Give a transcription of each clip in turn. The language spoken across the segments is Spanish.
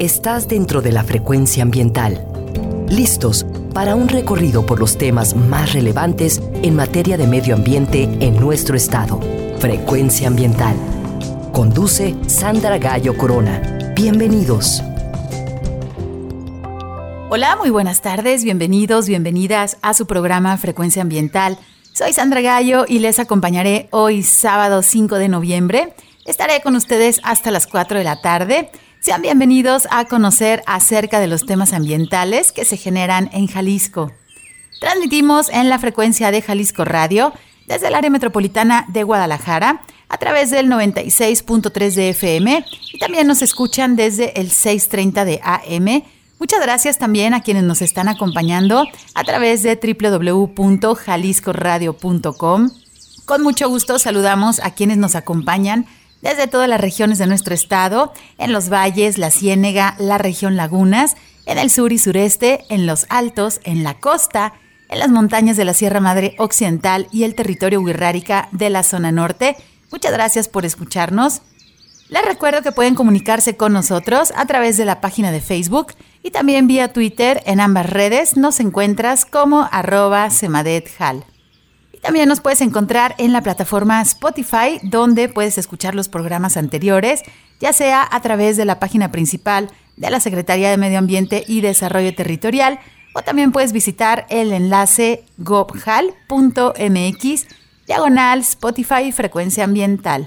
Estás dentro de la frecuencia ambiental. Listos para un recorrido por los temas más relevantes en materia de medio ambiente en nuestro estado. Frecuencia ambiental. Conduce Sandra Gallo Corona. Bienvenidos. Hola, muy buenas tardes, bienvenidos, bienvenidas a su programa Frecuencia Ambiental. Soy Sandra Gallo y les acompañaré hoy sábado 5 de noviembre. Estaré con ustedes hasta las 4 de la tarde sean bienvenidos a conocer acerca de los temas ambientales que se generan en Jalisco. Transmitimos en la frecuencia de Jalisco Radio desde el área metropolitana de Guadalajara a través del 96.3 de FM y también nos escuchan desde el 6.30 de AM. Muchas gracias también a quienes nos están acompañando a través de www.jaliscoradio.com. Con mucho gusto saludamos a quienes nos acompañan desde todas las regiones de nuestro estado, en los valles, la Ciénega, la región Lagunas, en el sur y sureste, en los altos, en la costa, en las montañas de la Sierra Madre Occidental y el territorio Huirrárica de la zona norte. Muchas gracias por escucharnos. Les recuerdo que pueden comunicarse con nosotros a través de la página de Facebook y también vía Twitter. En ambas redes nos encuentras como arroba semadethal. También nos puedes encontrar en la plataforma Spotify, donde puedes escuchar los programas anteriores, ya sea a través de la página principal de la Secretaría de Medio Ambiente y Desarrollo Territorial, o también puedes visitar el enlace gobhal.mx, diagonal Spotify Frecuencia Ambiental.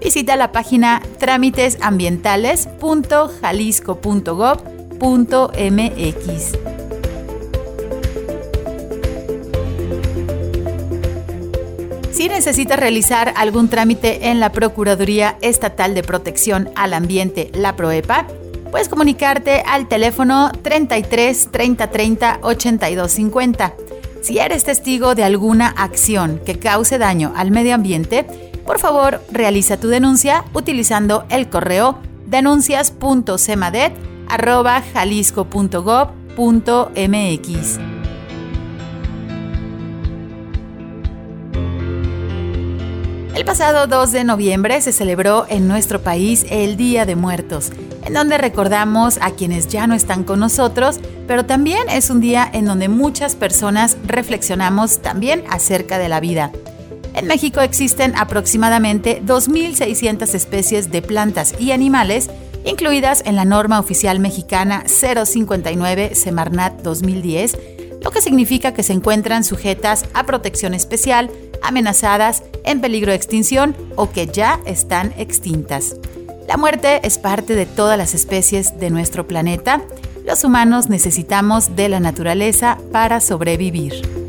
visita la página trámitesambientales.jalisco.gov.mx. Si necesitas realizar algún trámite en la Procuraduría Estatal de Protección al Ambiente, la PROEPA, puedes comunicarte al teléfono 33 30 30 82 50. Si eres testigo de alguna acción que cause daño al medio ambiente, por favor realiza tu denuncia utilizando el correo denuncias.cemadet.jalisco.gov.mx. El pasado 2 de noviembre se celebró en nuestro país el Día de Muertos, en donde recordamos a quienes ya no están con nosotros, pero también es un día en donde muchas personas reflexionamos también acerca de la vida. En México existen aproximadamente 2.600 especies de plantas y animales, incluidas en la norma oficial mexicana 059 Semarnat 2010, lo que significa que se encuentran sujetas a protección especial, amenazadas, en peligro de extinción o que ya están extintas. La muerte es parte de todas las especies de nuestro planeta. Los humanos necesitamos de la naturaleza para sobrevivir.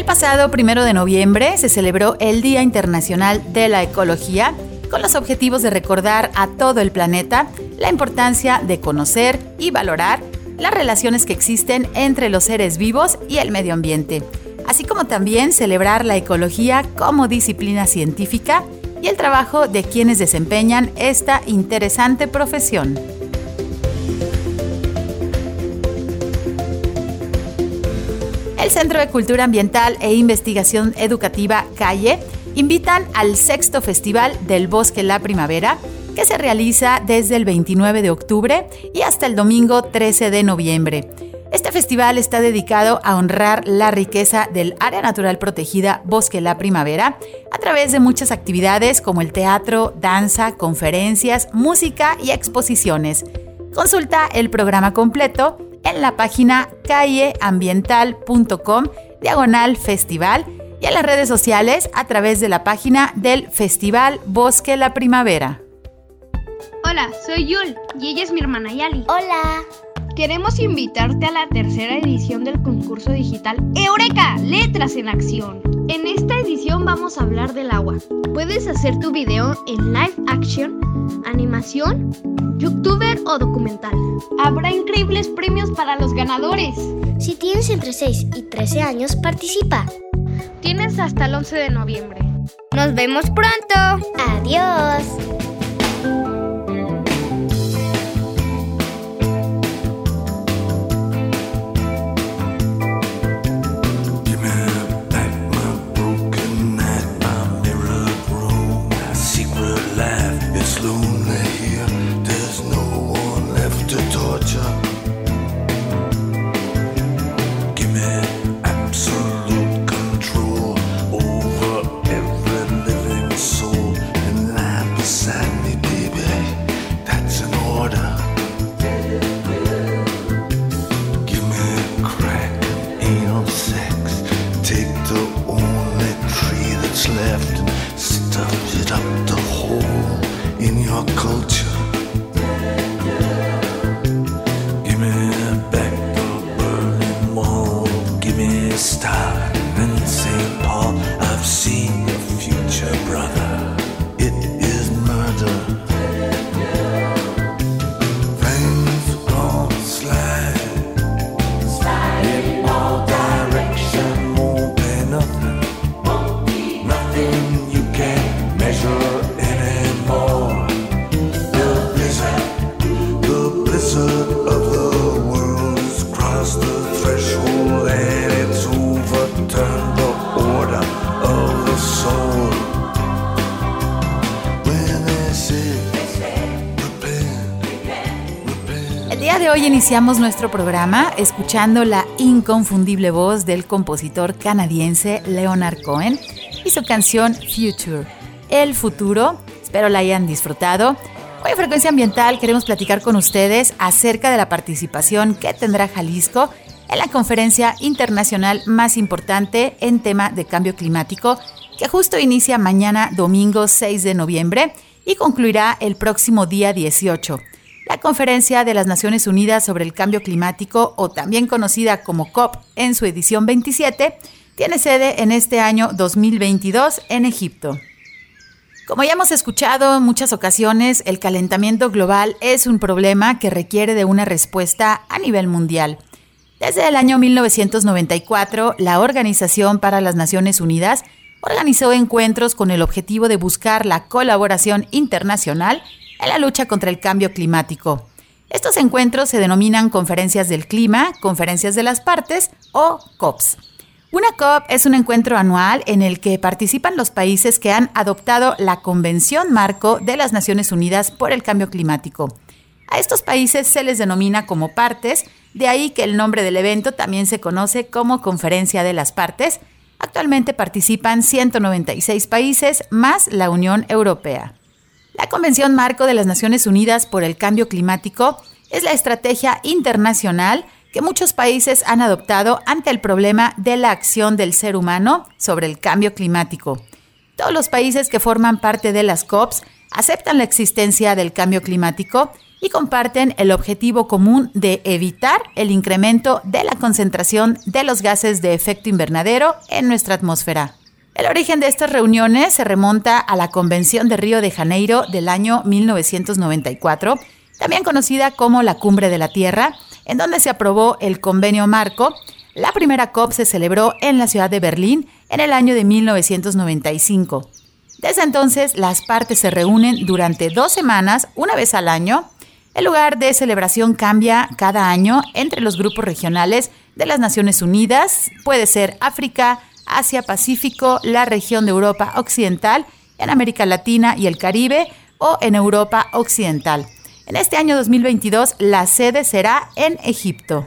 El pasado primero de noviembre se celebró el Día Internacional de la Ecología con los objetivos de recordar a todo el planeta la importancia de conocer y valorar las relaciones que existen entre los seres vivos y el medio ambiente, así como también celebrar la ecología como disciplina científica y el trabajo de quienes desempeñan esta interesante profesión. El Centro de Cultura Ambiental e Investigación Educativa Calle invitan al sexto Festival del Bosque La Primavera, que se realiza desde el 29 de octubre y hasta el domingo 13 de noviembre. Este festival está dedicado a honrar la riqueza del área natural protegida Bosque La Primavera a través de muchas actividades como el teatro, danza, conferencias, música y exposiciones. Consulta el programa completo en la página calleambiental.com diagonal festival y en las redes sociales a través de la página del Festival Bosque La Primavera. Hola, soy Yul y ella es mi hermana Yali. Hola. Queremos invitarte a la tercera edición del concurso digital Eureka, Letras en Acción. En esta edición vamos a hablar del agua. Puedes hacer tu video en live action, animación, youtuber o documental. Habrá increíbles premios para los ganadores. Si tienes entre 6 y 13 años, participa. Tienes hasta el 11 de noviembre. Nos vemos pronto. Adiós. Iniciamos nuestro programa escuchando la inconfundible voz del compositor canadiense Leonard Cohen y su canción Future, El futuro. Espero la hayan disfrutado. Hoy en Frecuencia Ambiental queremos platicar con ustedes acerca de la participación que tendrá Jalisco en la conferencia internacional más importante en tema de cambio climático que justo inicia mañana domingo 6 de noviembre y concluirá el próximo día 18. La Conferencia de las Naciones Unidas sobre el Cambio Climático, o también conocida como COP en su edición 27, tiene sede en este año 2022 en Egipto. Como ya hemos escuchado en muchas ocasiones, el calentamiento global es un problema que requiere de una respuesta a nivel mundial. Desde el año 1994, la Organización para las Naciones Unidas organizó encuentros con el objetivo de buscar la colaboración internacional en la lucha contra el cambio climático. Estos encuentros se denominan conferencias del clima, conferencias de las partes o COPs. Una COP es un encuentro anual en el que participan los países que han adoptado la Convención Marco de las Naciones Unidas por el Cambio Climático. A estos países se les denomina como partes, de ahí que el nombre del evento también se conoce como Conferencia de las Partes. Actualmente participan 196 países más la Unión Europea. La Convención Marco de las Naciones Unidas por el Cambio Climático es la estrategia internacional que muchos países han adoptado ante el problema de la acción del ser humano sobre el cambio climático. Todos los países que forman parte de las COPs aceptan la existencia del cambio climático y comparten el objetivo común de evitar el incremento de la concentración de los gases de efecto invernadero en nuestra atmósfera. El origen de estas reuniones se remonta a la Convención de Río de Janeiro del año 1994, también conocida como la Cumbre de la Tierra, en donde se aprobó el convenio marco. La primera COP se celebró en la ciudad de Berlín en el año de 1995. Desde entonces, las partes se reúnen durante dos semanas, una vez al año. El lugar de celebración cambia cada año entre los grupos regionales de las Naciones Unidas. Puede ser África, Asia Pacífico, la región de Europa Occidental, en América Latina y el Caribe o en Europa Occidental. En este año 2022 la sede será en Egipto.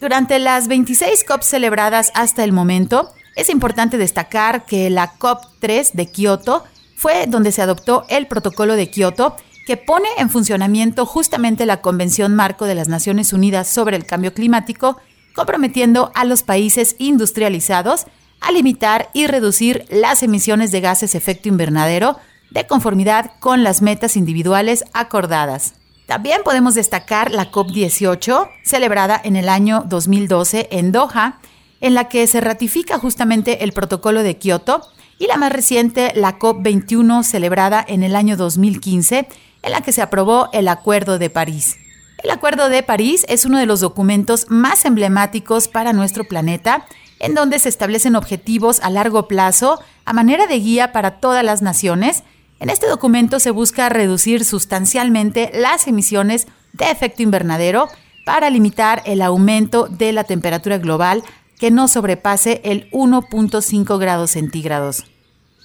Durante las 26 COP celebradas hasta el momento, es importante destacar que la COP3 de Kioto fue donde se adoptó el protocolo de Kioto que pone en funcionamiento justamente la Convención Marco de las Naciones Unidas sobre el Cambio Climático, comprometiendo a los países industrializados a limitar y reducir las emisiones de gases efecto invernadero de conformidad con las metas individuales acordadas. También podemos destacar la COP18, celebrada en el año 2012 en Doha, en la que se ratifica justamente el protocolo de Kioto, y la más reciente, la COP21, celebrada en el año 2015, en la que se aprobó el Acuerdo de París. El Acuerdo de París es uno de los documentos más emblemáticos para nuestro planeta, en donde se establecen objetivos a largo plazo a manera de guía para todas las naciones. En este documento se busca reducir sustancialmente las emisiones de efecto invernadero para limitar el aumento de la temperatura global que no sobrepase el 1.5 grados centígrados.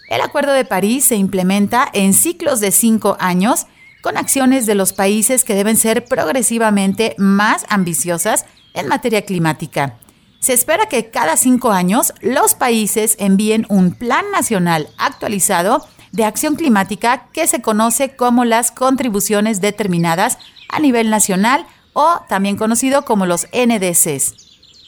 El Acuerdo de París se implementa en ciclos de cinco años con acciones de los países que deben ser progresivamente más ambiciosas en materia climática. Se espera que cada cinco años los países envíen un plan nacional actualizado de acción climática que se conoce como las contribuciones determinadas a nivel nacional o también conocido como los NDCs.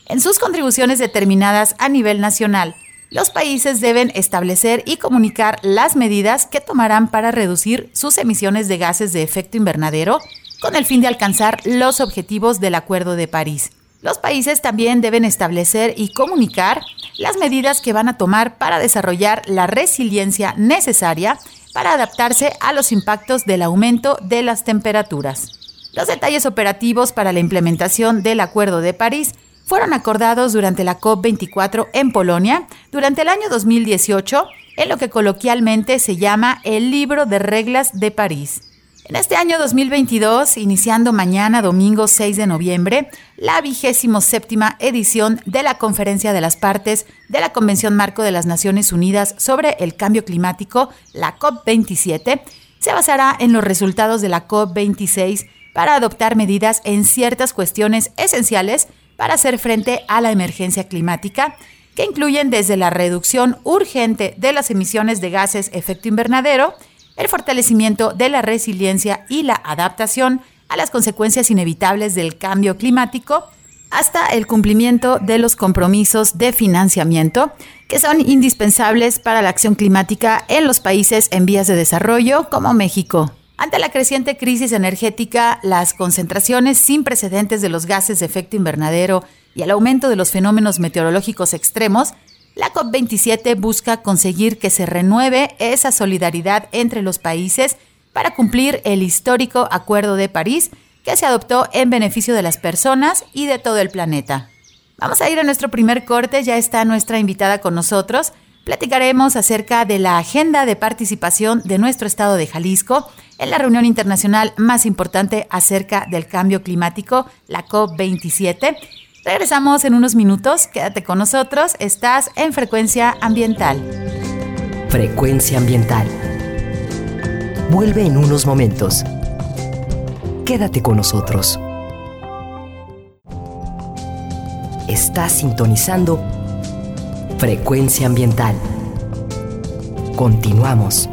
En sus contribuciones determinadas a nivel nacional, los países deben establecer y comunicar las medidas que tomarán para reducir sus emisiones de gases de efecto invernadero con el fin de alcanzar los objetivos del Acuerdo de París. Los países también deben establecer y comunicar las medidas que van a tomar para desarrollar la resiliencia necesaria para adaptarse a los impactos del aumento de las temperaturas. Los detalles operativos para la implementación del Acuerdo de París fueron acordados durante la COP24 en Polonia durante el año 2018 en lo que coloquialmente se llama el Libro de Reglas de París. En este año 2022, iniciando mañana domingo 6 de noviembre, la vigésimo séptima edición de la Conferencia de las Partes de la Convención Marco de las Naciones Unidas sobre el Cambio Climático, la COP27, se basará en los resultados de la COP26 para adoptar medidas en ciertas cuestiones esenciales para hacer frente a la emergencia climática, que incluyen desde la reducción urgente de las emisiones de gases efecto invernadero, el fortalecimiento de la resiliencia y la adaptación a las consecuencias inevitables del cambio climático, hasta el cumplimiento de los compromisos de financiamiento que son indispensables para la acción climática en los países en vías de desarrollo como México. Ante la creciente crisis energética, las concentraciones sin precedentes de los gases de efecto invernadero y el aumento de los fenómenos meteorológicos extremos, la COP27 busca conseguir que se renueve esa solidaridad entre los países para cumplir el histórico Acuerdo de París que se adoptó en beneficio de las personas y de todo el planeta. Vamos a ir a nuestro primer corte, ya está nuestra invitada con nosotros. Platicaremos acerca de la agenda de participación de nuestro estado de Jalisco en la reunión internacional más importante acerca del cambio climático, la COP27. Regresamos en unos minutos, quédate con nosotros, estás en Frecuencia Ambiental. Frecuencia Ambiental. Vuelve en unos momentos. Quédate con nosotros. Estás sintonizando Frecuencia Ambiental. Continuamos.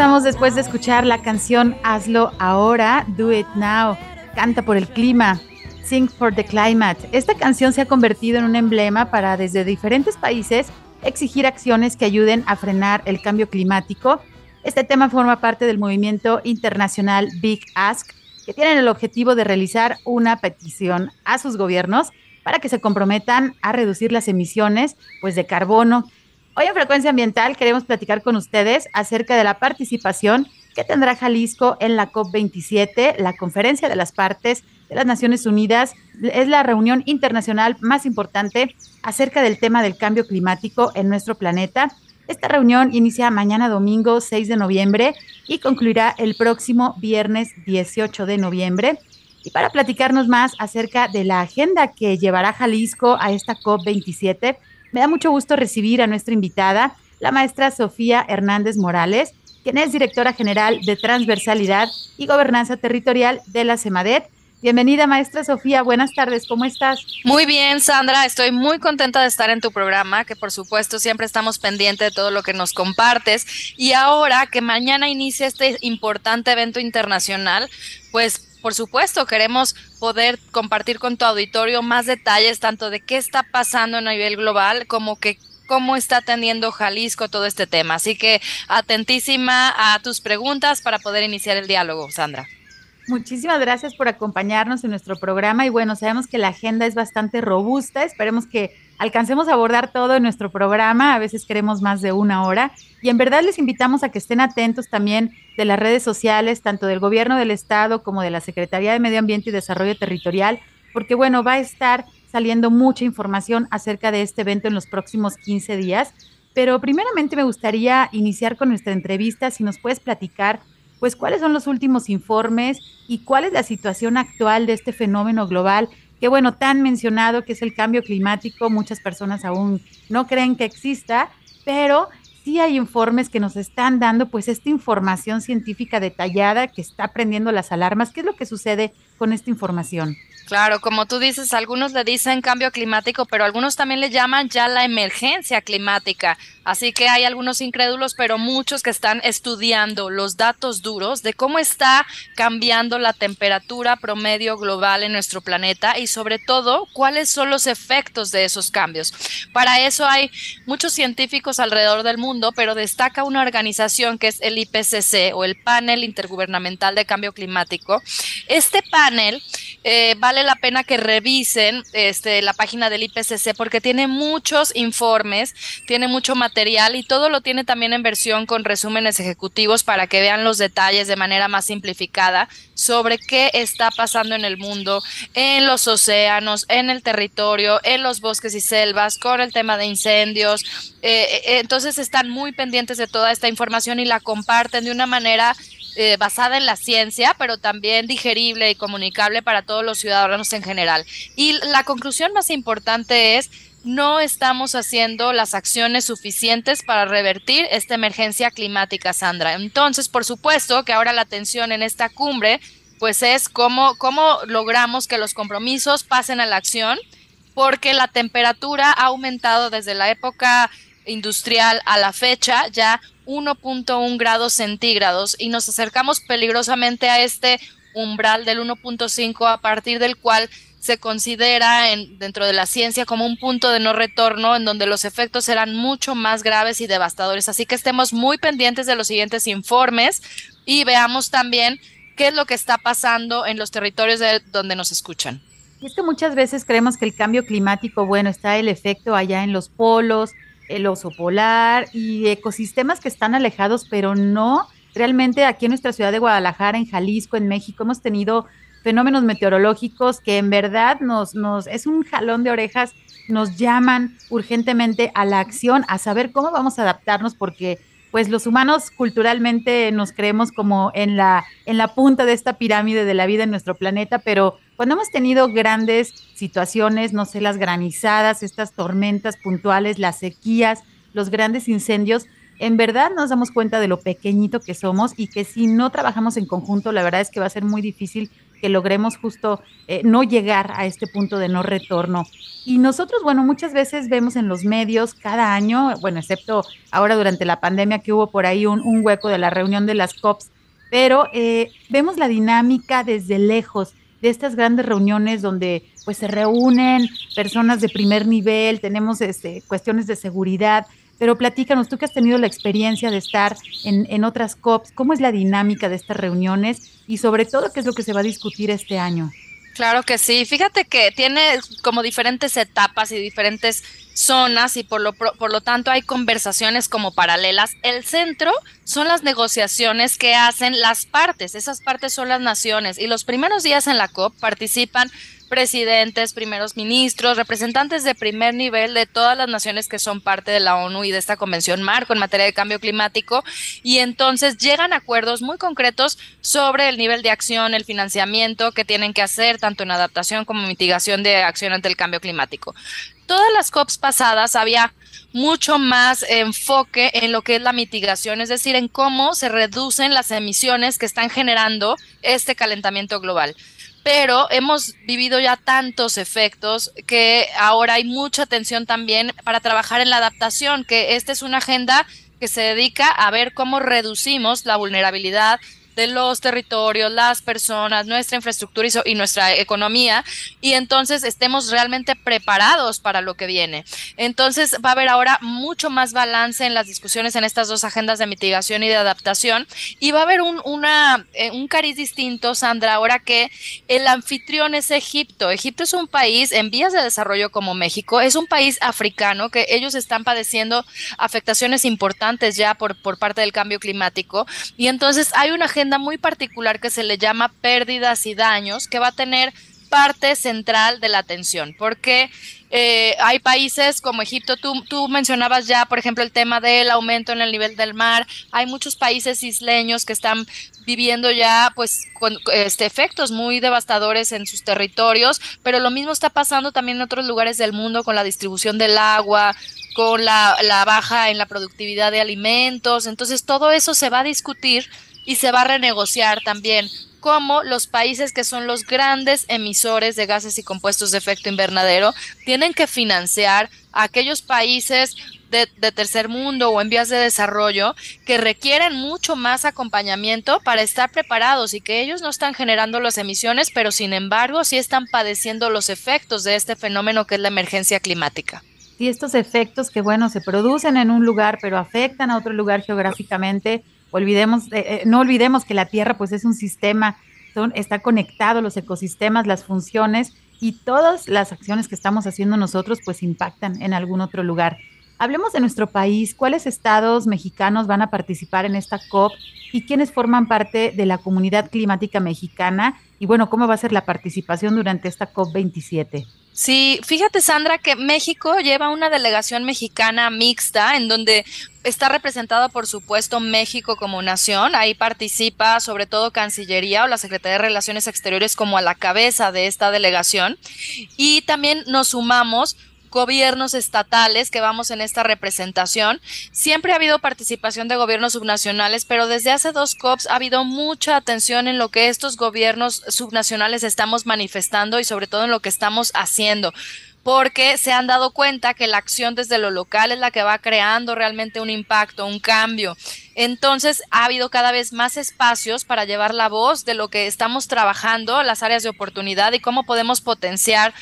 Regresamos después de escuchar la canción Hazlo ahora, Do It Now, canta por el clima, Sing for the Climate. Esta canción se ha convertido en un emblema para desde diferentes países exigir acciones que ayuden a frenar el cambio climático. Este tema forma parte del movimiento internacional Big Ask, que tienen el objetivo de realizar una petición a sus gobiernos para que se comprometan a reducir las emisiones pues, de carbono. Hoy en Frecuencia Ambiental queremos platicar con ustedes acerca de la participación que tendrá Jalisco en la COP27, la Conferencia de las Partes de las Naciones Unidas. Es la reunión internacional más importante acerca del tema del cambio climático en nuestro planeta. Esta reunión inicia mañana domingo 6 de noviembre y concluirá el próximo viernes 18 de noviembre. Y para platicarnos más acerca de la agenda que llevará Jalisco a esta COP27, me da mucho gusto recibir a nuestra invitada, la maestra Sofía Hernández Morales, quien es directora general de Transversalidad y Gobernanza Territorial de la CEMADET. Bienvenida, maestra Sofía. Buenas tardes, ¿cómo estás? Muy bien, Sandra. Estoy muy contenta de estar en tu programa, que por supuesto siempre estamos pendientes de todo lo que nos compartes. Y ahora que mañana inicia este importante evento internacional, pues por supuesto, queremos poder compartir con tu auditorio más detalles, tanto de qué está pasando a nivel global, como que cómo está atendiendo Jalisco todo este tema. Así que atentísima a tus preguntas para poder iniciar el diálogo, Sandra. Muchísimas gracias por acompañarnos en nuestro programa y bueno, sabemos que la agenda es bastante robusta, esperemos que alcancemos a abordar todo en nuestro programa, a veces queremos más de una hora y en verdad les invitamos a que estén atentos también de las redes sociales, tanto del gobierno del estado como de la Secretaría de Medio Ambiente y Desarrollo Territorial, porque bueno, va a estar saliendo mucha información acerca de este evento en los próximos 15 días. Pero primeramente me gustaría iniciar con nuestra entrevista, si nos puedes platicar pues cuáles son los últimos informes y cuál es la situación actual de este fenómeno global que bueno, tan mencionado que es el cambio climático, muchas personas aún no creen que exista, pero sí hay informes que nos están dando pues esta información científica detallada que está prendiendo las alarmas. ¿Qué es lo que sucede con esta información? Claro, como tú dices, algunos le dicen cambio climático, pero algunos también le llaman ya la emergencia climática. Así que hay algunos incrédulos, pero muchos que están estudiando los datos duros de cómo está cambiando la temperatura promedio global en nuestro planeta y sobre todo cuáles son los efectos de esos cambios. Para eso hay muchos científicos alrededor del mundo, pero destaca una organización que es el IPCC o el Panel Intergubernamental de Cambio Climático. Este panel eh, vale la pena que revisen este, la página del IPCC porque tiene muchos informes, tiene mucho material y todo lo tiene también en versión con resúmenes ejecutivos para que vean los detalles de manera más simplificada sobre qué está pasando en el mundo, en los océanos, en el territorio, en los bosques y selvas, con el tema de incendios. Eh, eh, entonces están muy pendientes de toda esta información y la comparten de una manera eh, basada en la ciencia, pero también digerible y comunicable para todos los ciudadanos en general. Y la conclusión más importante es no estamos haciendo las acciones suficientes para revertir esta emergencia climática, Sandra. Entonces, por supuesto que ahora la atención en esta cumbre, pues es cómo, cómo logramos que los compromisos pasen a la acción, porque la temperatura ha aumentado desde la época industrial a la fecha ya 1.1 grados centígrados y nos acercamos peligrosamente a este umbral del 1.5 a partir del cual se considera en, dentro de la ciencia como un punto de no retorno en donde los efectos serán mucho más graves y devastadores. Así que estemos muy pendientes de los siguientes informes y veamos también qué es lo que está pasando en los territorios de donde nos escuchan. Y es que muchas veces creemos que el cambio climático, bueno, está el efecto allá en los polos, el oso polar y ecosistemas que están alejados, pero no realmente aquí en nuestra ciudad de Guadalajara, en Jalisco, en México, hemos tenido fenómenos meteorológicos que en verdad nos, nos es un jalón de orejas, nos llaman urgentemente a la acción, a saber cómo vamos a adaptarnos, porque pues los humanos culturalmente nos creemos como en la, en la punta de esta pirámide de la vida en nuestro planeta, pero cuando hemos tenido grandes situaciones, no sé, las granizadas, estas tormentas puntuales, las sequías, los grandes incendios, en verdad nos damos cuenta de lo pequeñito que somos y que si no trabajamos en conjunto, la verdad es que va a ser muy difícil que logremos justo eh, no llegar a este punto de no retorno. Y nosotros, bueno, muchas veces vemos en los medios cada año, bueno, excepto ahora durante la pandemia que hubo por ahí un, hueco de la reunión de las COPs, pero eh, vemos la dinámica desde lejos de estas grandes reuniones donde pues se reúnen personas de primer nivel, tenemos este, cuestiones de seguridad, pero platícanos, tú que has tenido la experiencia de estar en, en otras COPs, ¿cómo es la dinámica de estas reuniones y sobre todo qué es lo que se va a discutir este año? Claro que sí. Fíjate que tiene como diferentes etapas y diferentes zonas y por lo, por lo tanto hay conversaciones como paralelas. El centro son las negociaciones que hacen las partes. Esas partes son las naciones y los primeros días en la COP participan presidentes, primeros ministros, representantes de primer nivel de todas las naciones que son parte de la ONU y de esta convención marco en materia de cambio climático y entonces llegan acuerdos muy concretos sobre el nivel de acción, el financiamiento que tienen que hacer tanto en adaptación como mitigación de acción ante el cambio climático. Todas las COPs pasadas había mucho más enfoque en lo que es la mitigación, es decir, en cómo se reducen las emisiones que están generando este calentamiento global. Pero hemos vivido ya tantos efectos que ahora hay mucha atención también para trabajar en la adaptación, que esta es una agenda que se dedica a ver cómo reducimos la vulnerabilidad de los territorios, las personas, nuestra infraestructura y, nuestra economía, y entonces estemos realmente preparados para lo que viene. Entonces va a haber ahora mucho más balance en las discusiones en estas dos agendas de mitigación y de adaptación, y va a haber un, una, eh, un cariz distinto, Sandra, ahora que el anfitrión es Egipto. Egipto es un país en vías de desarrollo como México, es un país africano que ellos están padeciendo afectaciones importantes ya por, por parte del cambio climático, y entonces hay una agenda muy particular que se le llama pérdidas y daños, que va a tener parte central de la atención, porque eh, hay países como Egipto, tú, tú, mencionabas ya, por ejemplo, el tema del aumento en el nivel del mar, hay muchos países isleños que están viviendo ya pues con este, efectos muy devastadores en sus territorios, pero lo mismo está pasando también en otros lugares del mundo con la distribución del agua, con la, la baja en la productividad de alimentos, entonces todo eso se va a discutir y se va a renegociar también cómo los países que son los grandes emisores de gases y compuestos de efecto invernadero tienen que financiar a aquellos países de, tercer mundo o en vías de desarrollo que requieren mucho más acompañamiento para estar preparados y que ellos no están generando las emisiones, pero sin embargo sí están padeciendo los efectos de este fenómeno que es la emergencia climática. Y estos efectos que, bueno, se producen en un lugar, pero afectan a otro lugar geográficamente, Olvidemos, eh, eh, no olvidemos que la Tierra pues es un sistema, son, está conectado los ecosistemas, las funciones y todas las acciones que estamos haciendo nosotros pues impactan en algún otro lugar. Hablemos de nuestro país, cuáles estados mexicanos van a participar en esta COP y quiénes forman parte de la comunidad climática mexicana y bueno, cómo va a ser la participación durante esta COP 27. Sí, fíjate Sandra que México lleva una delegación mexicana mixta en donde está representada por supuesto México como nación, ahí participa sobre todo Cancillería o la Secretaría de Relaciones Exteriores como a la cabeza de esta delegación. Y también nos sumamos gobiernos estatales que vamos en esta representación. Siempre ha habido participación de gobiernos subnacionales, pero desde hace dos COPs ha habido mucha atención en lo que estos gobiernos subnacionales estamos manifestando y sobre todo en lo que estamos haciendo porque se han dado cuenta que la acción desde lo local es la que va creando realmente un impacto, un cambio. Entonces ha habido cada vez más espacios para llevar la voz de lo que estamos trabajando, las áreas de oportunidad y cómo podemos potenciar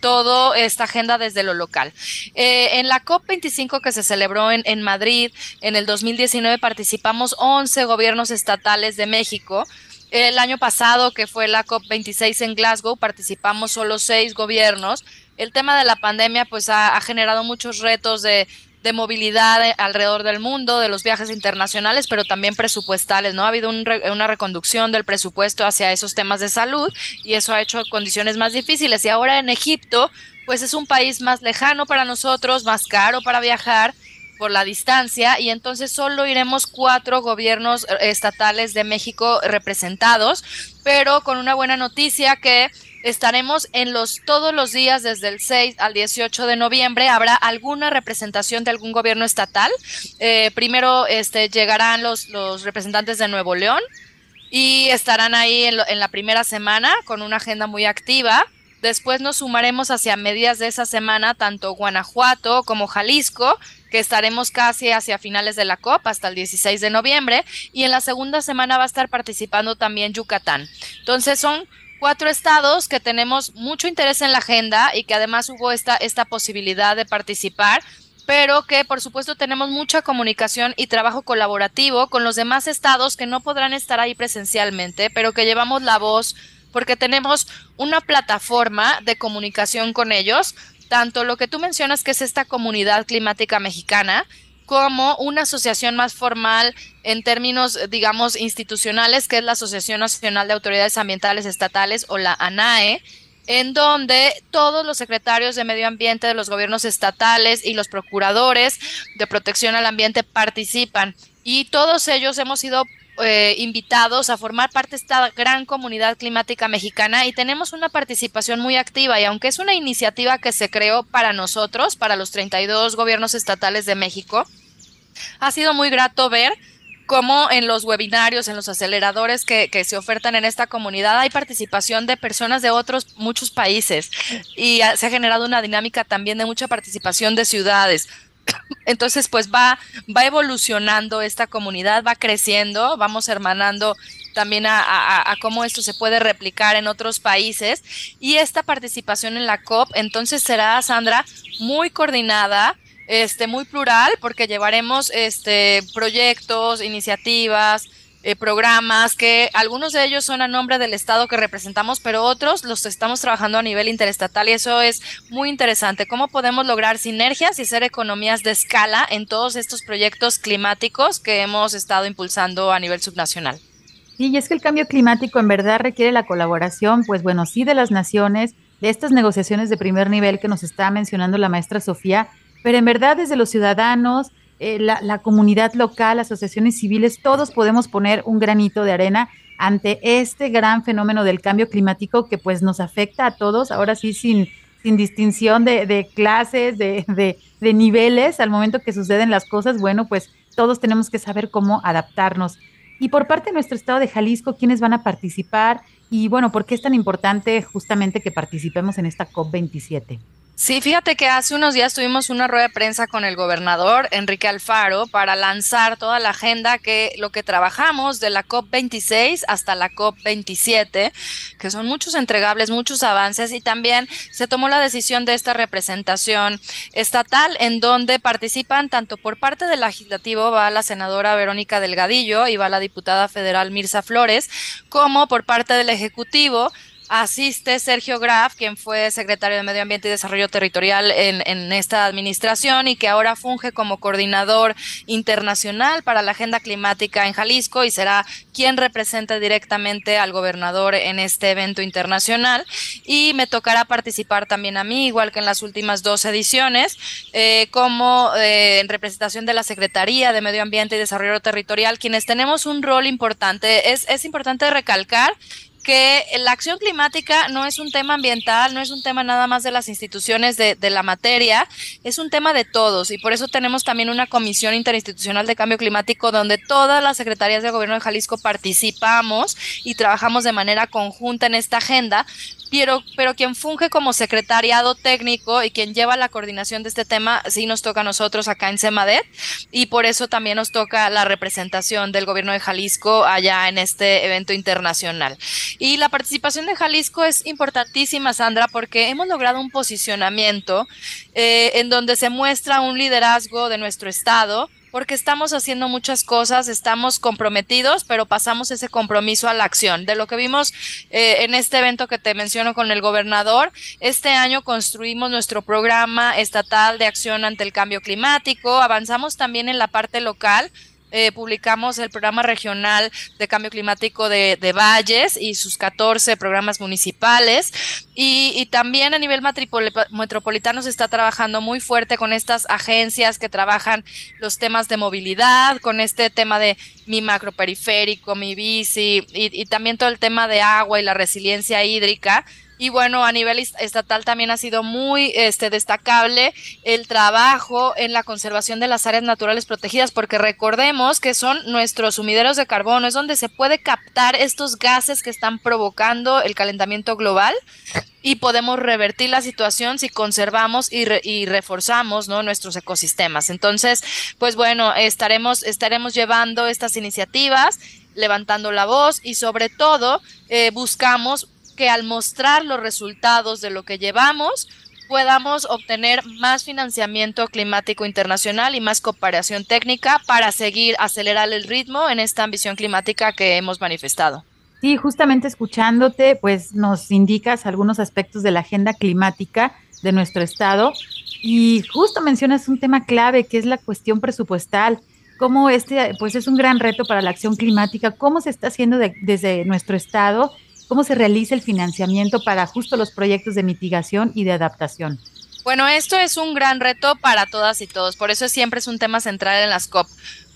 toda esta agenda desde lo local. Eh, en la COP25 que se celebró en, en Madrid en el 2019 participamos 11 gobiernos estatales de México. El año pasado, que fue la COP26 en Glasgow, participamos solo seis gobiernos el tema de la pandemia pues ha, generado muchos retos de, movilidad alrededor del mundo, de los viajes internacionales, pero también presupuestales, ¿no? Ha habido una reconducción del presupuesto hacia esos temas de salud y eso ha hecho condiciones más difíciles. Y ahora en Egipto, pues es un país más lejano para nosotros, más caro para viajar por la distancia y entonces solo iremos cuatro gobiernos eh, estatales de México representados, pero con una buena noticia que Estaremos en los todos los días desde el 6 al 18 de noviembre. Habrá alguna representación de algún gobierno estatal. Eh, primero este, llegarán los, los representantes de Nuevo León, y estarán ahí en, en la primera semana con una agenda muy activa. Después nos sumaremos hacia medias de esa semana tanto Guanajuato como Jalisco, estaremos casi hacia finales de la COP hasta el 16 de noviembre. Y en la segunda semana va a estar participando también Yucatán. Entonces son cuatro estados que tenemos mucho interés en la agenda y que además hubo esta, esta posibilidad de participar pero que por supuesto tenemos mucha comunicación y trabajo colaborativo con los demás estados que no podrán estar ahí presencialmente, pero que llevamos la voz porque tenemos una plataforma de comunicación con ellos, tanto lo que tú mencionas que es esta comunidad climática mexicana, como una asociación más formal en términos, digamos, institucionales, que es la Asociación Nacional de Autoridades Ambientales Estatales o la ANAE, en donde todos los secretarios de medio ambiente de los gobiernos estatales y los procuradores de protección al ambiente participan. Y todos ellos hemos sido eh, invitados a formar parte de esta gran comunidad climática mexicana y tenemos una participación muy activa y aunque es una iniciativa que se creó para nosotros, para los 32 gobiernos estatales de México, ha sido muy grato ver cómo en los webinarios, en los aceleradores que, que, se ofertan en esta comunidad hay participación de personas de otros muchos países y se ha generado una dinámica también de mucha participación de ciudades. Entonces, pues va, va evolucionando esta comunidad, va creciendo, vamos hermanando también a, cómo esto se puede replicar en otros países. Y esta participación en la COP, entonces será, Sandra, muy coordinada, este, muy plural, porque llevaremos este, proyectos, iniciativas, eh, programas que algunos de ellos son a nombre del Estado que representamos, pero otros los estamos trabajando a nivel interestatal y eso es muy interesante. ¿Cómo podemos lograr sinergias y hacer economías de escala en todos estos proyectos climáticos que hemos estado impulsando a nivel subnacional? Sí, y es que el cambio climático en verdad requiere la colaboración, pues bueno, sí de las naciones, de estas negociaciones de primer nivel que nos está mencionando la maestra Sofía, pero en verdad desde los ciudadanos, eh, la, comunidad local, asociaciones civiles, todos podemos poner un granito de arena ante este gran fenómeno del cambio climático que pues nos afecta a todos, ahora sí sin, sin distinción de, clases, de, de, niveles, al momento que suceden las cosas, bueno, pues todos tenemos que saber cómo adaptarnos. Y por parte de nuestro estado de Jalisco, ¿quiénes van a participar? Y bueno, ¿por qué es tan importante justamente que participemos en esta COP27? Sí, fíjate que hace unos días tuvimos una rueda de prensa con el gobernador Enrique Alfaro para lanzar toda la agenda que lo que trabajamos de la COP26 hasta la COP27, que son muchos entregables, muchos avances y también se tomó la decisión de esta representación estatal en donde participan tanto por parte del legislativo va la senadora Verónica Delgadillo y va la diputada federal Mirza Flores, como por parte del ejecutivo asiste Sergio Graf, quien fue secretario de Medio Ambiente y Desarrollo Territorial en, en, esta administración y que ahora funge como coordinador internacional para la agenda climática en Jalisco y será quien represente directamente al gobernador en este evento internacional. Y me tocará participar también a mí, igual que en las últimas dos ediciones, eh, como eh, en representación de la Secretaría de Medio Ambiente y Desarrollo Territorial, quienes tenemos un rol importante. Es, es importante recalcar que la acción climática no es un tema ambiental, no es un tema nada más de las instituciones de, la materia, es un tema de todos. Y por eso tenemos también una comisión interinstitucional de cambio climático donde todas las secretarías de gobierno de Jalisco participamos y trabajamos de manera conjunta en esta agenda pero, pero quien funge como secretariado técnico y quien lleva la coordinación de este tema, sí nos toca a nosotros acá en Semadet y por eso también nos toca la representación del gobierno de Jalisco allá en este evento internacional. Y la participación de Jalisco es importantísima, Sandra, porque hemos logrado un posicionamiento eh, en donde se muestra un liderazgo de nuestro estado, porque estamos haciendo muchas cosas, estamos comprometidos, pero pasamos ese compromiso a la acción. De lo que vimos eh, en este evento que te menciono con el gobernador, este año construimos nuestro programa estatal de acción ante el cambio climático, avanzamos también en la parte local eh, publicamos el programa regional de cambio climático de, Valles y sus 14 programas municipales. Y, también a nivel metropolitano se está trabajando muy fuerte con estas agencias que trabajan los temas de movilidad, con este tema de mi macroperiférico, mi bici y, y también todo el tema de agua y la resiliencia hídrica Y bueno, a nivel estatal también ha sido muy este, destacable el trabajo en la conservación de las áreas naturales protegidas, porque recordemos que son nuestros sumideros de carbono, es donde se puede captar estos gases que están provocando el calentamiento global y podemos revertir la situación si conservamos y, reforzamos ¿no? nuestros ecosistemas. Entonces, pues bueno, estaremos, estaremos llevando estas iniciativas levantando la voz y sobre todo eh, buscamos que al mostrar los resultados de lo que llevamos, podamos obtener más financiamiento climático internacional y más cooperación técnica para seguir acelerar el ritmo en esta ambición climática que hemos manifestado. Sí, justamente escuchándote, pues nos indicas algunos aspectos de la agenda climática de nuestro estado y justo mencionas un tema clave que es la cuestión presupuestal. Cómo este, pues es un gran reto para la acción climática, cómo se está haciendo desde nuestro estado cómo se realiza el financiamiento para justo los proyectos de mitigación y de adaptación. Bueno, esto es un gran reto para todas y todos, por eso siempre es un tema central en las COP,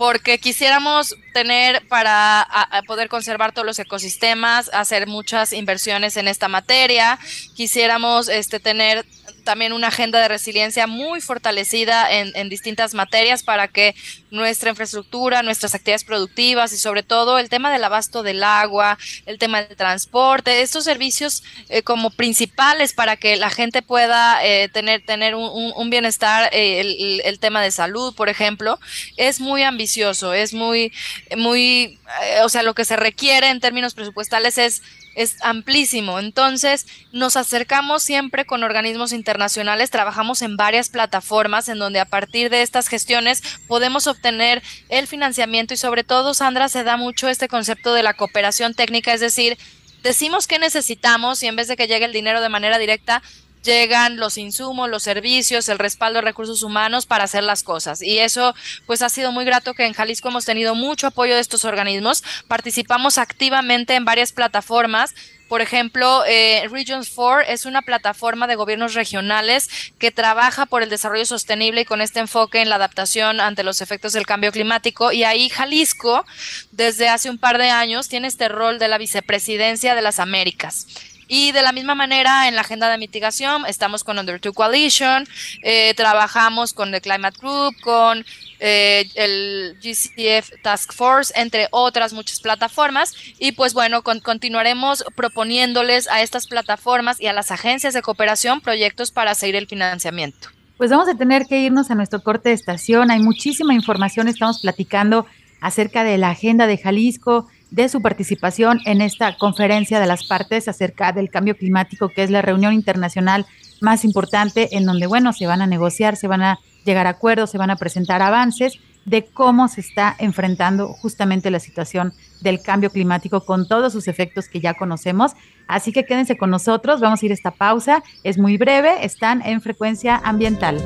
porque quisiéramos tener para poder conservar todos los ecosistemas, hacer muchas inversiones en esta materia, quisiéramos este, tener también una agenda de resiliencia muy fortalecida en, distintas materias para que nuestra infraestructura, nuestras actividades productivas y sobre todo el tema del abasto del agua, el tema del transporte, estos servicios eh, como principales para que la gente pueda eh, tener, tener un, bienestar, eh, el, el, tema de salud, por ejemplo, es muy ambicioso, es muy, muy, o sea, lo que se requiere en términos presupuestales es es amplísimo. Entonces, nos acercamos siempre con organismos internacionales, trabajamos en varias plataformas en donde a partir de estas gestiones podemos obtener el financiamiento y sobre todo, Sandra, se da mucho este concepto de la cooperación técnica, es decir, decimos que necesitamos y en vez de que llegue el dinero de manera directa, llegan los insumos, los servicios, el respaldo de recursos humanos para hacer las cosas. Y eso pues ha sido muy grato que en Jalisco hemos tenido mucho apoyo de estos organismos. Participamos activamente en varias plataformas. Por ejemplo, eh, Regions 4 es una plataforma de gobiernos regionales que trabaja por el desarrollo sostenible y con este enfoque en la adaptación ante los efectos del cambio climático. Y ahí Jalisco, desde hace un par de años, tiene este rol de la vicepresidencia de las Américas. Y de la misma manera, en la agenda de mitigación, estamos con Under Two Coalition, eh, trabajamos con The Climate Group, con eh, el GCF Task Force, entre otras muchas plataformas. Y pues bueno, continuaremos proponiéndoles a estas plataformas y a las agencias de cooperación proyectos para seguir el financiamiento. Pues vamos a tener que irnos a nuestro corte de estación. Hay muchísima información, estamos platicando acerca de la agenda de Jalisco, de su participación en esta conferencia de las partes acerca del cambio climático, que es la reunión internacional más importante en donde, bueno, se van a negociar, se van a llegar a acuerdos, se van a presentar avances de cómo se está enfrentando justamente la situación del cambio climático con todos sus efectos que ya conocemos. Así que quédense con nosotros, vamos a ir a esta pausa, es muy breve, están en frecuencia ambiental.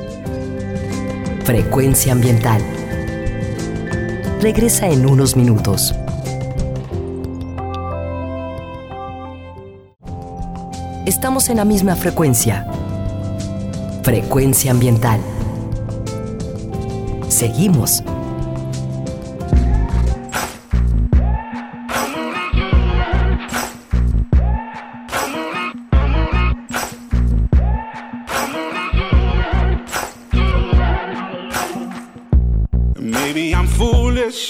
Frecuencia ambiental. Regresa en unos minutos. Estamos en la misma frecuencia. Frecuencia ambiental. Seguimos.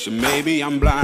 Maybe I'm blind,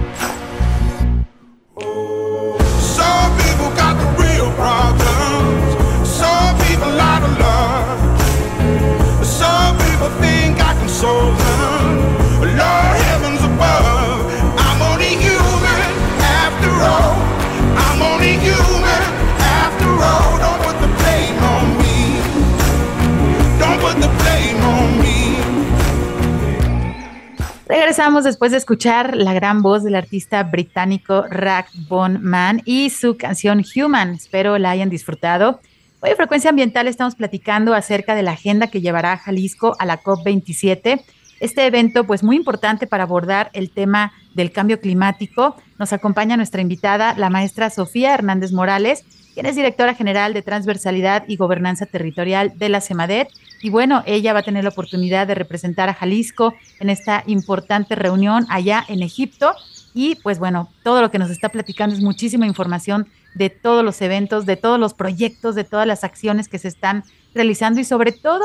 Regresamos después de escuchar la gran voz del artista británico Rack Von Man y su canción Human. Espero la hayan disfrutado. Hoy en Frecuencia Ambiental estamos platicando acerca de la agenda que llevará Jalisco a la COP27. Este evento, pues muy importante para abordar el tema del cambio climático. Nos acompaña nuestra invitada, la maestra Sofía Hernández Morales, quien es directora general de Transversalidad y Gobernanza Territorial de la CEMADET. Y bueno, ella va a tener la oportunidad de representar a Jalisco en esta importante reunión allá en Egipto. Y pues bueno, todo lo que nos está platicando es muchísima información de todos los eventos, de todos los proyectos, de todas las acciones que se están realizando y sobre todo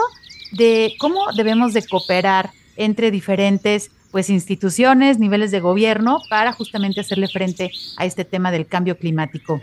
de cómo debemos de cooperar entre diferentes pues instituciones, niveles de gobierno para justamente hacerle frente a este tema del cambio climático.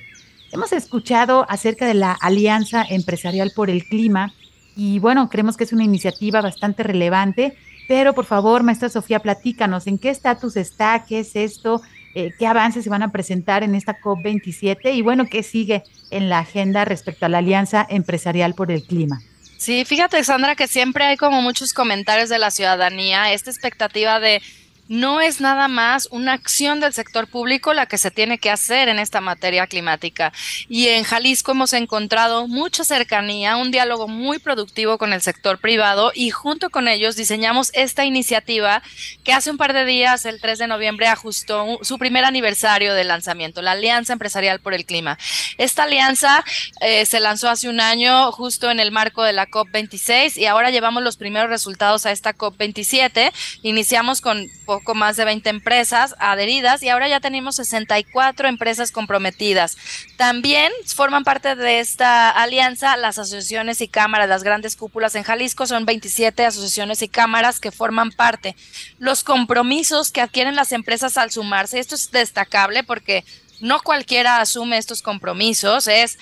Hemos escuchado acerca de la Alianza Empresarial por el Clima y bueno, creemos que es una iniciativa bastante relevante, pero por favor, maestra Sofía, platícanos, ¿en qué estatus está? ¿Qué es esto? Eh, ¿Qué avances se van a presentar en esta COP27? Y bueno, ¿qué sigue en la agenda respecto a la Alianza Empresarial por el Clima? Sí, fíjate, Sandra, que siempre hay como muchos comentarios de la ciudadanía, esta expectativa de no es nada más una acción del sector público la que se tiene que hacer en esta materia climática. Y en Jalisco hemos encontrado mucha cercanía, un diálogo muy productivo con el sector privado y junto con ellos diseñamos esta iniciativa que hace un par de días, el 3 de noviembre, ajustó su primer aniversario de lanzamiento, la Alianza Empresarial por el Clima. Esta alianza eh, se lanzó hace un año justo en el marco de la COP26 y ahora llevamos los primeros resultados a esta COP27. Iniciamos con poco más de 20 empresas adheridas y ahora ya tenemos 64 empresas comprometidas. También forman parte de esta alianza las asociaciones y cámaras, las grandes cúpulas en Jalisco, son 27 asociaciones y cámaras que forman parte. Los compromisos que adquieren las empresas al sumarse, esto es destacable porque no cualquiera asume estos compromisos, es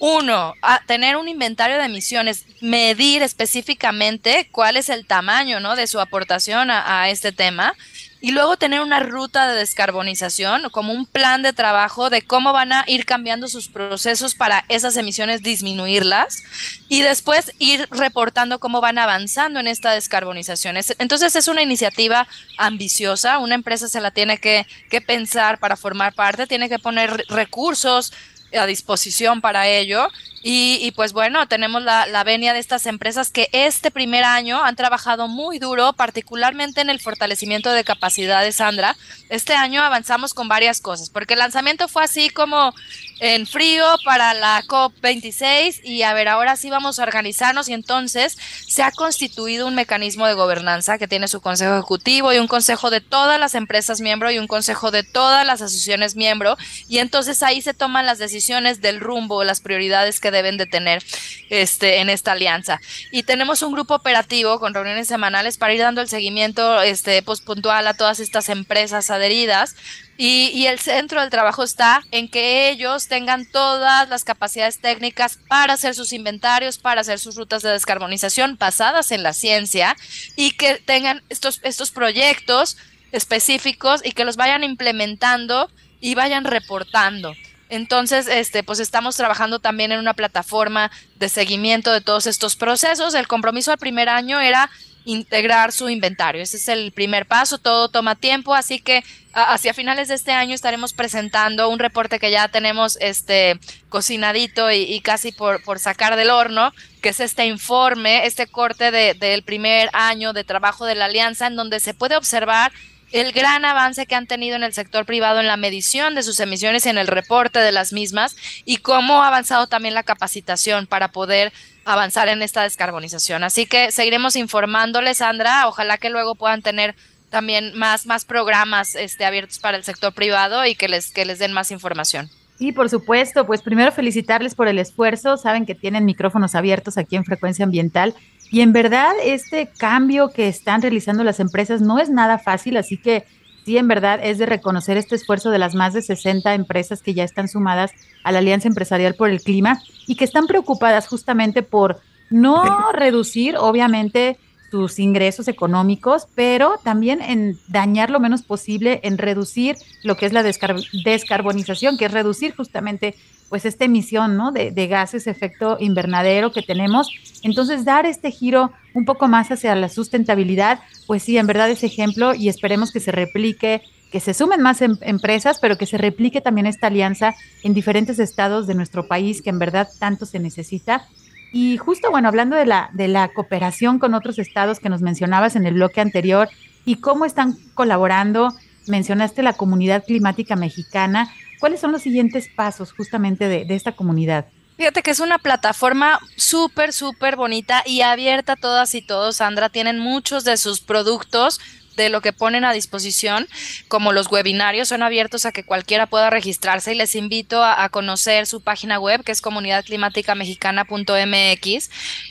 uno, tener un inventario de emisiones, medir específicamente cuál es el tamaño ¿no? de su aportación a, este tema y luego tener una ruta de descarbonización como un plan de trabajo de cómo van a ir cambiando sus procesos para esas emisiones disminuirlas y después ir reportando cómo van avanzando en esta descarbonización. Entonces es una iniciativa ambiciosa, una empresa se la tiene que pensar para formar parte, tiene que poner recursos, a disposición para ello y, pues bueno, tenemos la, la, venia de estas empresas que este primer año han trabajado muy duro, particularmente en el fortalecimiento de capacidades, Sandra. Este año avanzamos con varias cosas, porque el lanzamiento fue así como en frío para la COP26 y a ver, ahora sí vamos a organizarnos y entonces se ha constituido un mecanismo de gobernanza que tiene su consejo ejecutivo y un consejo de todas las empresas miembro y un consejo de todas las asociaciones miembro y entonces ahí se toman las decisiones del rumbo, las prioridades que deben de tener este, en esta alianza. Y tenemos un grupo operativo con reuniones semanales para ir dando el seguimiento este, pues, puntual a todas estas empresas adheridas. Y, y, el centro del trabajo está en que ellos tengan todas las capacidades técnicas para hacer sus inventarios, para hacer sus rutas de descarbonización basadas en la ciencia y que tengan estos, estos proyectos específicos y que los vayan implementando y vayan reportando. Entonces, este, pues estamos trabajando también en una plataforma de seguimiento de todos estos procesos. El compromiso al primer año era integrar su inventario. Ese es el primer paso, todo toma tiempo, así que hacia finales de este año estaremos presentando un reporte que ya tenemos este cocinadito y, casi por, por, sacar del horno, que es este informe, este corte de, del primer año de trabajo de la alianza, en donde se puede observar el gran avance que han tenido en el sector privado en la medición de sus emisiones y en el reporte de las mismas y cómo ha avanzado también la capacitación para poder avanzar en esta descarbonización. Así que seguiremos informándoles, Sandra. Ojalá que luego puedan tener también más, más programas este, abiertos para el sector privado y que les, que les den más información. Sí, por supuesto. Pues primero felicitarles por el esfuerzo. Saben que tienen micrófonos abiertos aquí en Frecuencia Ambiental y en verdad, este cambio que están realizando las empresas no es nada fácil, así que sí, en verdad, es de reconocer este esfuerzo de las más de 60 empresas que ya están sumadas a la Alianza Empresarial por el Clima y que están preocupadas justamente por no reducir, obviamente, sus ingresos económicos, pero también en dañar lo menos posible, en reducir lo que es la descarbonización, que es reducir justamente pues esta emisión ¿no? de, de gases efecto invernadero que tenemos. Entonces, dar este giro un poco más hacia la sustentabilidad, pues sí, en verdad es ejemplo y esperemos que se replique que se sumen más em, empresas, pero que se replique también esta alianza en diferentes estados de nuestro país, que en verdad tanto se necesita. Y justo, bueno, hablando de la, de la cooperación con otros estados que nos mencionabas en el bloque anterior y cómo están colaborando, mencionaste la comunidad climática mexicana. ¿Cuáles son los siguientes pasos justamente de, de esta comunidad? Fíjate que es una plataforma súper, súper bonita y abierta a todas y todos. Sandra, tienen muchos de sus productos de lo que ponen a disposición, como los webinarios, son abiertos a que cualquiera pueda registrarse y les invito a, conocer su página web que es comunidadclimáticamexicana.mx.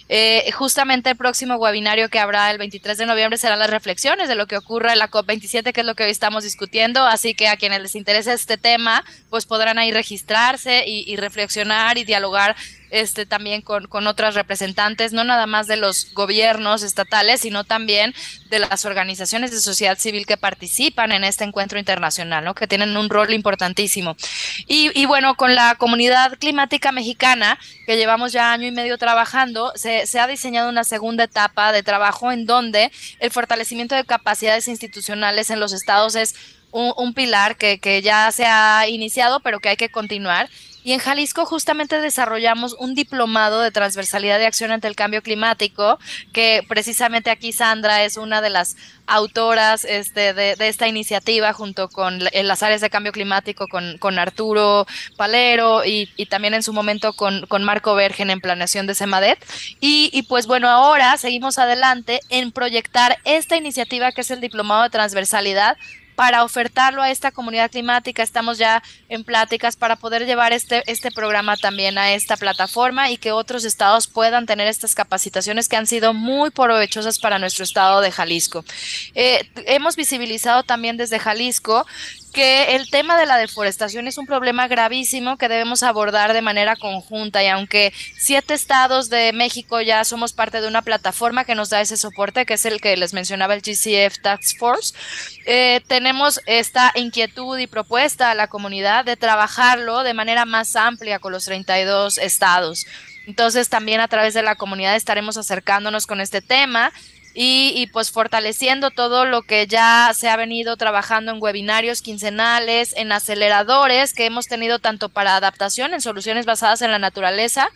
Eh, justamente el próximo webinario que habrá el 23 de noviembre serán las reflexiones de lo que ocurre en la COP27, que es lo que hoy estamos discutiendo, así que a quienes les interese este tema, pues podrán ahí registrarse y reflexionar y dialogar este, también con, otras representantes, no nada más de los gobiernos estatales, sino también de las organizaciones de sociedad civil que participan en este encuentro internacional, ¿no? que tienen un rol importantísimo. Y, bueno, con la comunidad climática mexicana, que llevamos ya año y medio trabajando, se, se ha diseñado una segunda etapa de trabajo en donde el fortalecimiento de capacidades institucionales en los estados es un, un, pilar que, que, ya se ha iniciado, pero que hay que continuar. Y en Jalisco justamente desarrollamos un diplomado de transversalidad de acción ante el cambio climático, que precisamente aquí Sandra es una de las autoras este, de, esta iniciativa junto con las áreas de cambio climático con, con Arturo Palero y, también en su momento con, con Marco Vergen en planeación de Semadet. Y pues bueno, ahora seguimos adelante en proyectar esta iniciativa que es el diplomado de transversalidad para ofertarlo a esta comunidad climática. Estamos ya en pláticas para poder llevar este, este programa también a esta plataforma y que otros estados puedan tener estas capacitaciones que han sido muy provechosas para nuestro estado de Jalisco. Eh, hemos visibilizado también desde Jalisco que el tema de la deforestación es un problema gravísimo que debemos abordar de manera conjunta y aunque siete estados de México ya somos parte de una plataforma que nos da ese soporte, que es el que les mencionaba el GCF Task Force, eh, tenemos esta inquietud y propuesta a la comunidad de trabajarlo de manera más amplia con los 32 estados. Entonces también a través de la comunidad estaremos acercándonos con este tema y, pues fortaleciendo todo lo que ya se ha venido trabajando en webinarios quincenales, en aceleradores que hemos tenido tanto para adaptación en soluciones basadas en la naturaleza,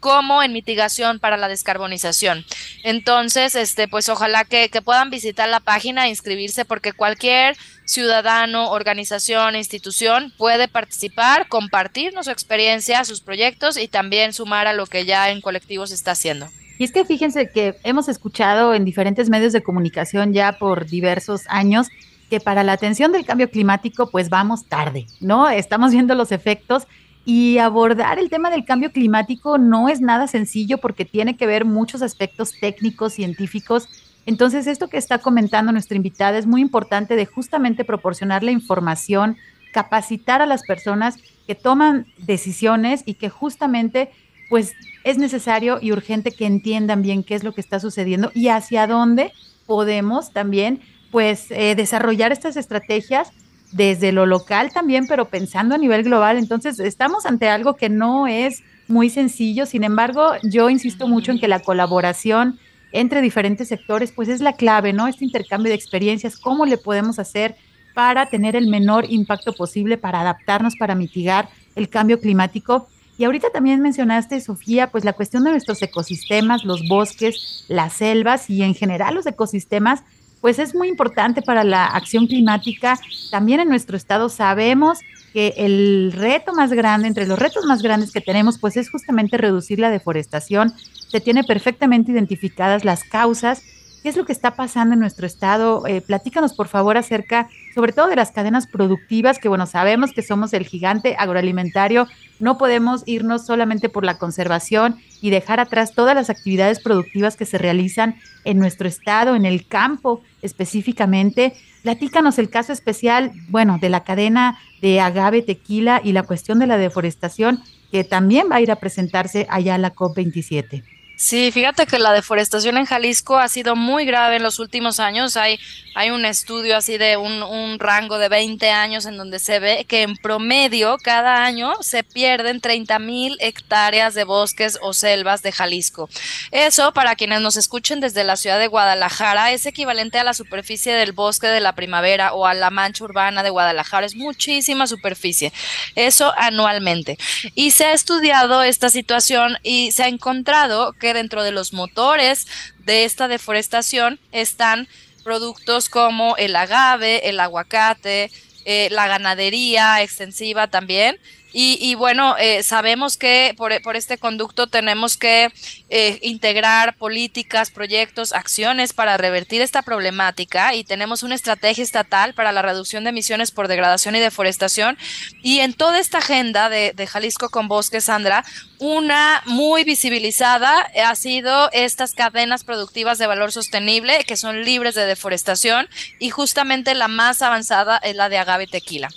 como en mitigación para la descarbonización. Entonces, este, pues ojalá que, que, puedan visitar la página e inscribirse porque cualquier ciudadano, organización, institución puede participar, compartirnos su experiencia, sus proyectos y también sumar a lo que ya en colectivo se está haciendo. Y es que fíjense que hemos escuchado en diferentes medios de comunicación ya por diversos años que para la atención del cambio climático pues vamos tarde, ¿no? Estamos viendo los efectos y abordar el tema del cambio climático no es nada sencillo porque tiene que ver muchos aspectos técnicos, científicos. Entonces, esto que está comentando nuestra invitada es muy importante de justamente proporcionar la información, capacitar a las personas que toman decisiones y que justamente pues es necesario y urgente que entiendan bien qué es lo que está sucediendo y hacia dónde podemos también pues eh, desarrollar estas estrategias desde lo local también, pero pensando a nivel global. Entonces, estamos ante algo que no es muy sencillo. Sin embargo, yo insisto mucho en que la colaboración entre diferentes sectores, pues es la clave, ¿no? Este intercambio de experiencias, cómo le podemos hacer para tener el menor impacto posible, para adaptarnos, para mitigar el cambio climático y ahorita también mencionaste, Sofía, pues la cuestión de nuestros ecosistemas, los bosques, las selvas y en general los ecosistemas, pues es muy importante para la acción climática. También en nuestro estado sabemos que el reto más grande, entre los retos más grandes que tenemos, pues es justamente reducir la deforestación. Se tiene perfectamente identificadas las causas ¿Qué es lo que está pasando en nuestro estado? Eh, platícanos, por favor, acerca, sobre todo de las cadenas productivas, que bueno, sabemos que somos el gigante agroalimentario, no podemos irnos solamente por la conservación y dejar atrás todas las actividades productivas que se realizan en nuestro estado, en el campo específicamente. Platícanos el caso especial, bueno, de la cadena de agave tequila y la cuestión de la deforestación, que también va a ir a presentarse allá a la COP27. Sí, fíjate que la deforestación en Jalisco ha sido muy grave en los últimos años. Hay, hay un estudio así de un, un, rango de 20 años en donde se ve que en promedio cada año se pierden 30 mil hectáreas de bosques o selvas de Jalisco. Eso, para quienes nos escuchen desde la ciudad de Guadalajara, es equivalente a la superficie del bosque de la primavera o a la mancha urbana de Guadalajara. Es muchísima superficie. Eso anualmente. Y se ha estudiado esta situación y se ha encontrado que dentro de los motores de esta deforestación están productos como el agave, el aguacate, eh, la ganadería extensiva también, y, bueno, eh, sabemos que por, este conducto tenemos que eh, integrar políticas, proyectos, acciones para revertir esta problemática y tenemos una estrategia estatal para la reducción de emisiones por degradación y deforestación. Y en toda esta agenda de, de Jalisco con Bosque, Sandra, una muy visibilizada ha sido estas cadenas productivas de valor sostenible que son libres de deforestación y justamente la más avanzada es la de agave tequila.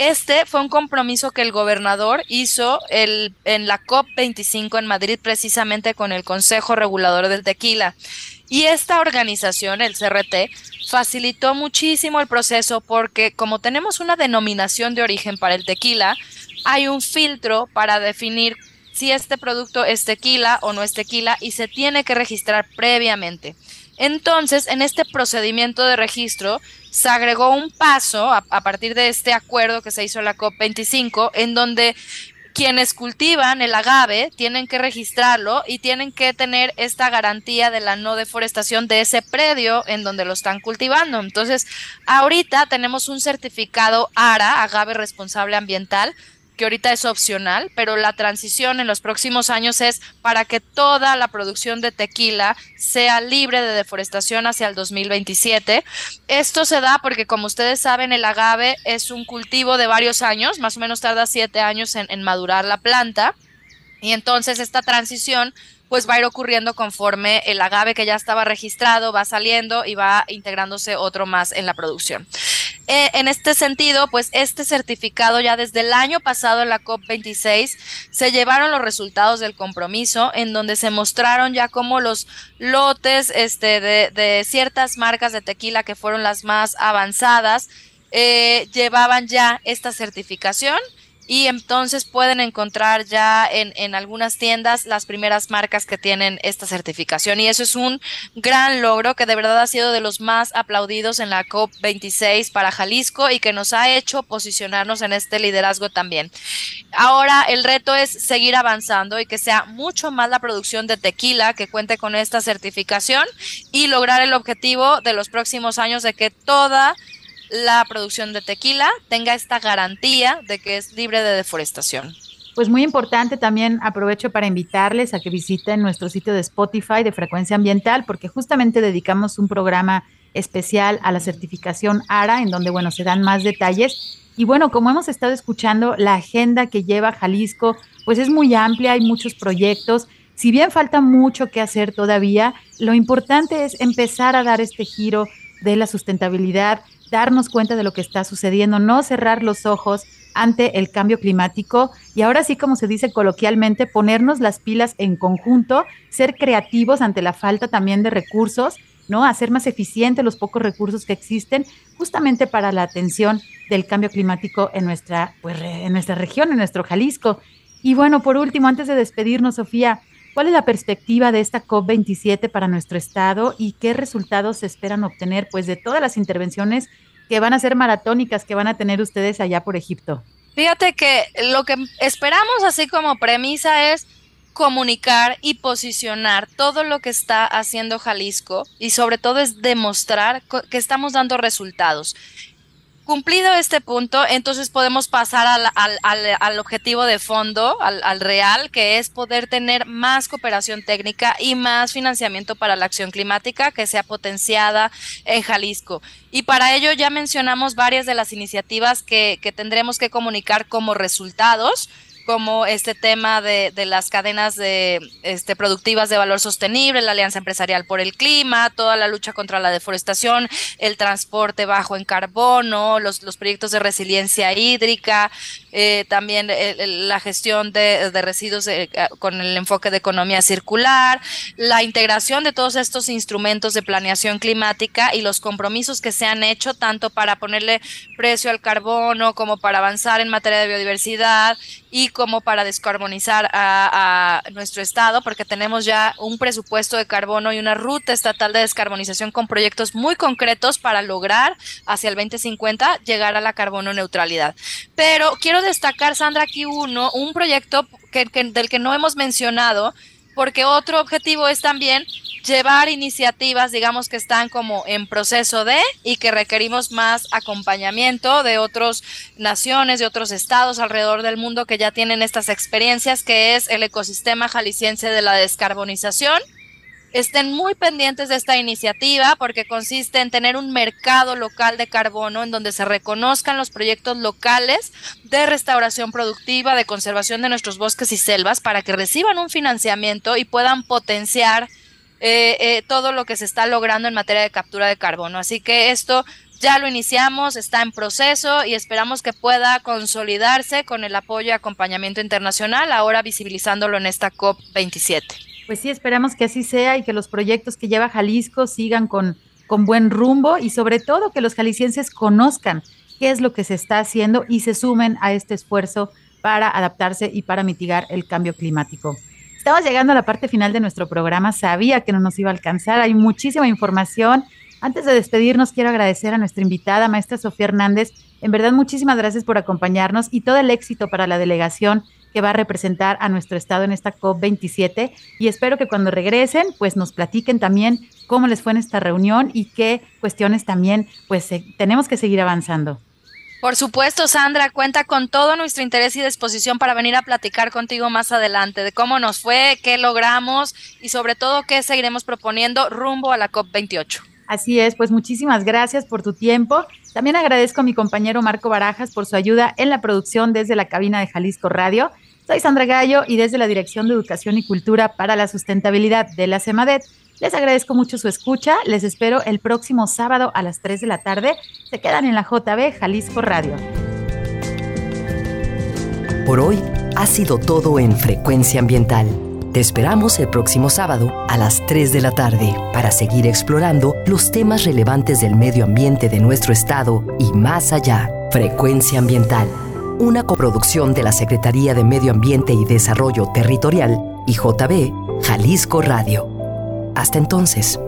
Este fue un compromiso que el gobernador hizo el, en la COP25 en Madrid precisamente con el Consejo Regulador del Tequila. Y esta organización, el CRT, facilitó muchísimo el proceso porque como tenemos una denominación de origen para el tequila, hay un filtro para definir si este producto es tequila o no es tequila y se tiene que registrar previamente. Entonces, en este procedimiento de registro se agregó un paso a, partir de este acuerdo que se hizo en la COP25, en donde quienes cultivan el agave tienen que registrarlo y tienen que tener esta garantía de la no deforestación de ese predio en donde lo están cultivando. Entonces, ahorita tenemos un certificado ARA, agave responsable ambiental, que ahorita es opcional, pero la transición en los próximos años es para que toda la producción de tequila sea libre de deforestación hacia el 2027. Esto se da porque, como ustedes saben, el agave es un cultivo de varios años, más o menos tarda siete años en, en madurar la planta. Y entonces esta transición pues va a ir ocurriendo conforme el agave que ya estaba registrado va saliendo y va integrándose otro más en la producción. Eh, en este sentido, pues este certificado ya desde el año pasado en la COP26 se llevaron los resultados del compromiso en donde se mostraron ya como los lotes este, de, ciertas marcas de tequila que fueron las más avanzadas eh, llevaban ya esta certificación y entonces pueden encontrar ya en, en, algunas tiendas las primeras marcas que tienen esta certificación y eso es un gran logro que de verdad ha sido de los más aplaudidos en la COP26 para Jalisco y que nos ha hecho posicionarnos en este liderazgo también. Ahora el reto es seguir avanzando y que sea mucho más la producción de tequila que cuente con esta certificación y lograr el objetivo de los próximos años de que toda la producción de tequila tenga esta garantía de que es libre de deforestación. Pues muy importante también aprovecho para invitarles a que visiten nuestro sitio de Spotify de frecuencia ambiental porque justamente dedicamos un programa especial a la certificación ARA en donde bueno se dan más detalles y bueno como hemos estado escuchando la agenda que lleva Jalisco pues es muy amplia hay muchos proyectos si bien falta mucho que hacer todavía lo importante es empezar a dar este giro de la sustentabilidad darnos cuenta de lo que está sucediendo, no cerrar los ojos ante el cambio climático y ahora sí, como se dice coloquialmente, ponernos las pilas en conjunto, ser creativos ante la falta también de recursos, ¿no? Hacer más eficientes los pocos recursos que existen justamente para la atención del cambio climático en nuestra, pues, en nuestra región, en nuestro Jalisco. Y bueno, por último, antes de despedirnos, Sofía, ¿cuál es la perspectiva de esta COP27 para nuestro estado y qué resultados se esperan obtener pues de todas las intervenciones que van a ser maratónicas que van a tener ustedes allá por Egipto? Fíjate que lo que esperamos así como premisa es comunicar y posicionar todo lo que está haciendo Jalisco y sobre todo es demostrar que estamos dando resultados. Cumplido este punto, entonces podemos pasar al, objetivo de fondo, al, real, que es poder tener más cooperación técnica y más financiamiento para la acción climática que sea potenciada en Jalisco. Y para ello ya mencionamos varias de las iniciativas que, que tendremos que comunicar como resultados como este tema de, las cadenas de, este, productivas de valor sostenible, la Alianza Empresarial por el Clima, toda la lucha contra la deforestación, el transporte bajo en carbono, los, los proyectos de resiliencia hídrica, eh, también la gestión de, residuos eh, con el enfoque de economía circular, la integración de todos estos instrumentos de planeación climática y los compromisos que se han hecho tanto para ponerle precio al carbono como para avanzar en materia de biodiversidad y como para descarbonizar a, nuestro estado, porque tenemos ya un presupuesto de carbono y una ruta estatal de descarbonización con proyectos muy concretos para lograr hacia el 2050 llegar a la carbono neutralidad. Pero quiero destacar, Sandra, aquí uno, un proyecto que, del que no hemos mencionado, porque otro objetivo es también llevar iniciativas, digamos, que están como en proceso de y que requerimos más acompañamiento de otras naciones, de otros estados alrededor del mundo que ya tienen estas experiencias, que es el ecosistema jalisciense de la descarbonización. Estén muy pendientes de esta iniciativa porque consiste en tener un mercado local de carbono en donde se reconozcan los proyectos locales de restauración productiva, de conservación de nuestros bosques y selvas para que reciban un financiamiento y puedan potenciar eh, eh, todo lo que se está logrando en materia de captura de carbono. Así que esto ya lo iniciamos, está en proceso y esperamos que pueda consolidarse con el apoyo y acompañamiento internacional, ahora visibilizándolo en esta COP27. Pues sí, esperamos que así sea y que los proyectos que lleva Jalisco sigan con, con buen rumbo y sobre todo que los jaliscienses conozcan qué es lo que se está haciendo y se sumen a este esfuerzo para adaptarse y para mitigar el cambio climático. Estamos llegando a la parte final de nuestro programa. Sabía que no nos iba a alcanzar. Hay muchísima información. Antes de despedirnos, quiero agradecer a nuestra invitada, maestra Sofía Hernández. En verdad, muchísimas gracias por acompañarnos y todo el éxito para la delegación que va a representar a nuestro estado en esta COP27 y espero que cuando regresen pues nos platiquen también cómo les fue en esta reunión y qué cuestiones también pues tenemos que seguir avanzando. Por supuesto, Sandra, cuenta con todo nuestro interés y disposición para venir a platicar contigo más adelante de cómo nos fue, qué logramos y sobre todo qué seguiremos proponiendo rumbo a la COP28. Así es, pues muchísimas gracias por tu tiempo. También agradezco a mi compañero Marco Barajas por su ayuda en la producción desde la cabina de Jalisco Radio. Soy Sandra Gallo y desde la Dirección de Educación y Cultura para la Sustentabilidad de la CEMADET. Les agradezco mucho su escucha. Les espero el próximo sábado a las 3 de la tarde. Se quedan en la JB Jalisco Radio. Por hoy ha sido todo en Frecuencia Ambiental. Te esperamos el próximo sábado a las 3 de la tarde para seguir explorando los temas relevantes del medio ambiente de nuestro estado y más allá. Frecuencia Ambiental, una coproducción de la Secretaría de Medio Ambiente y Desarrollo Territorial y JB Jalisco Radio. Hasta entonces.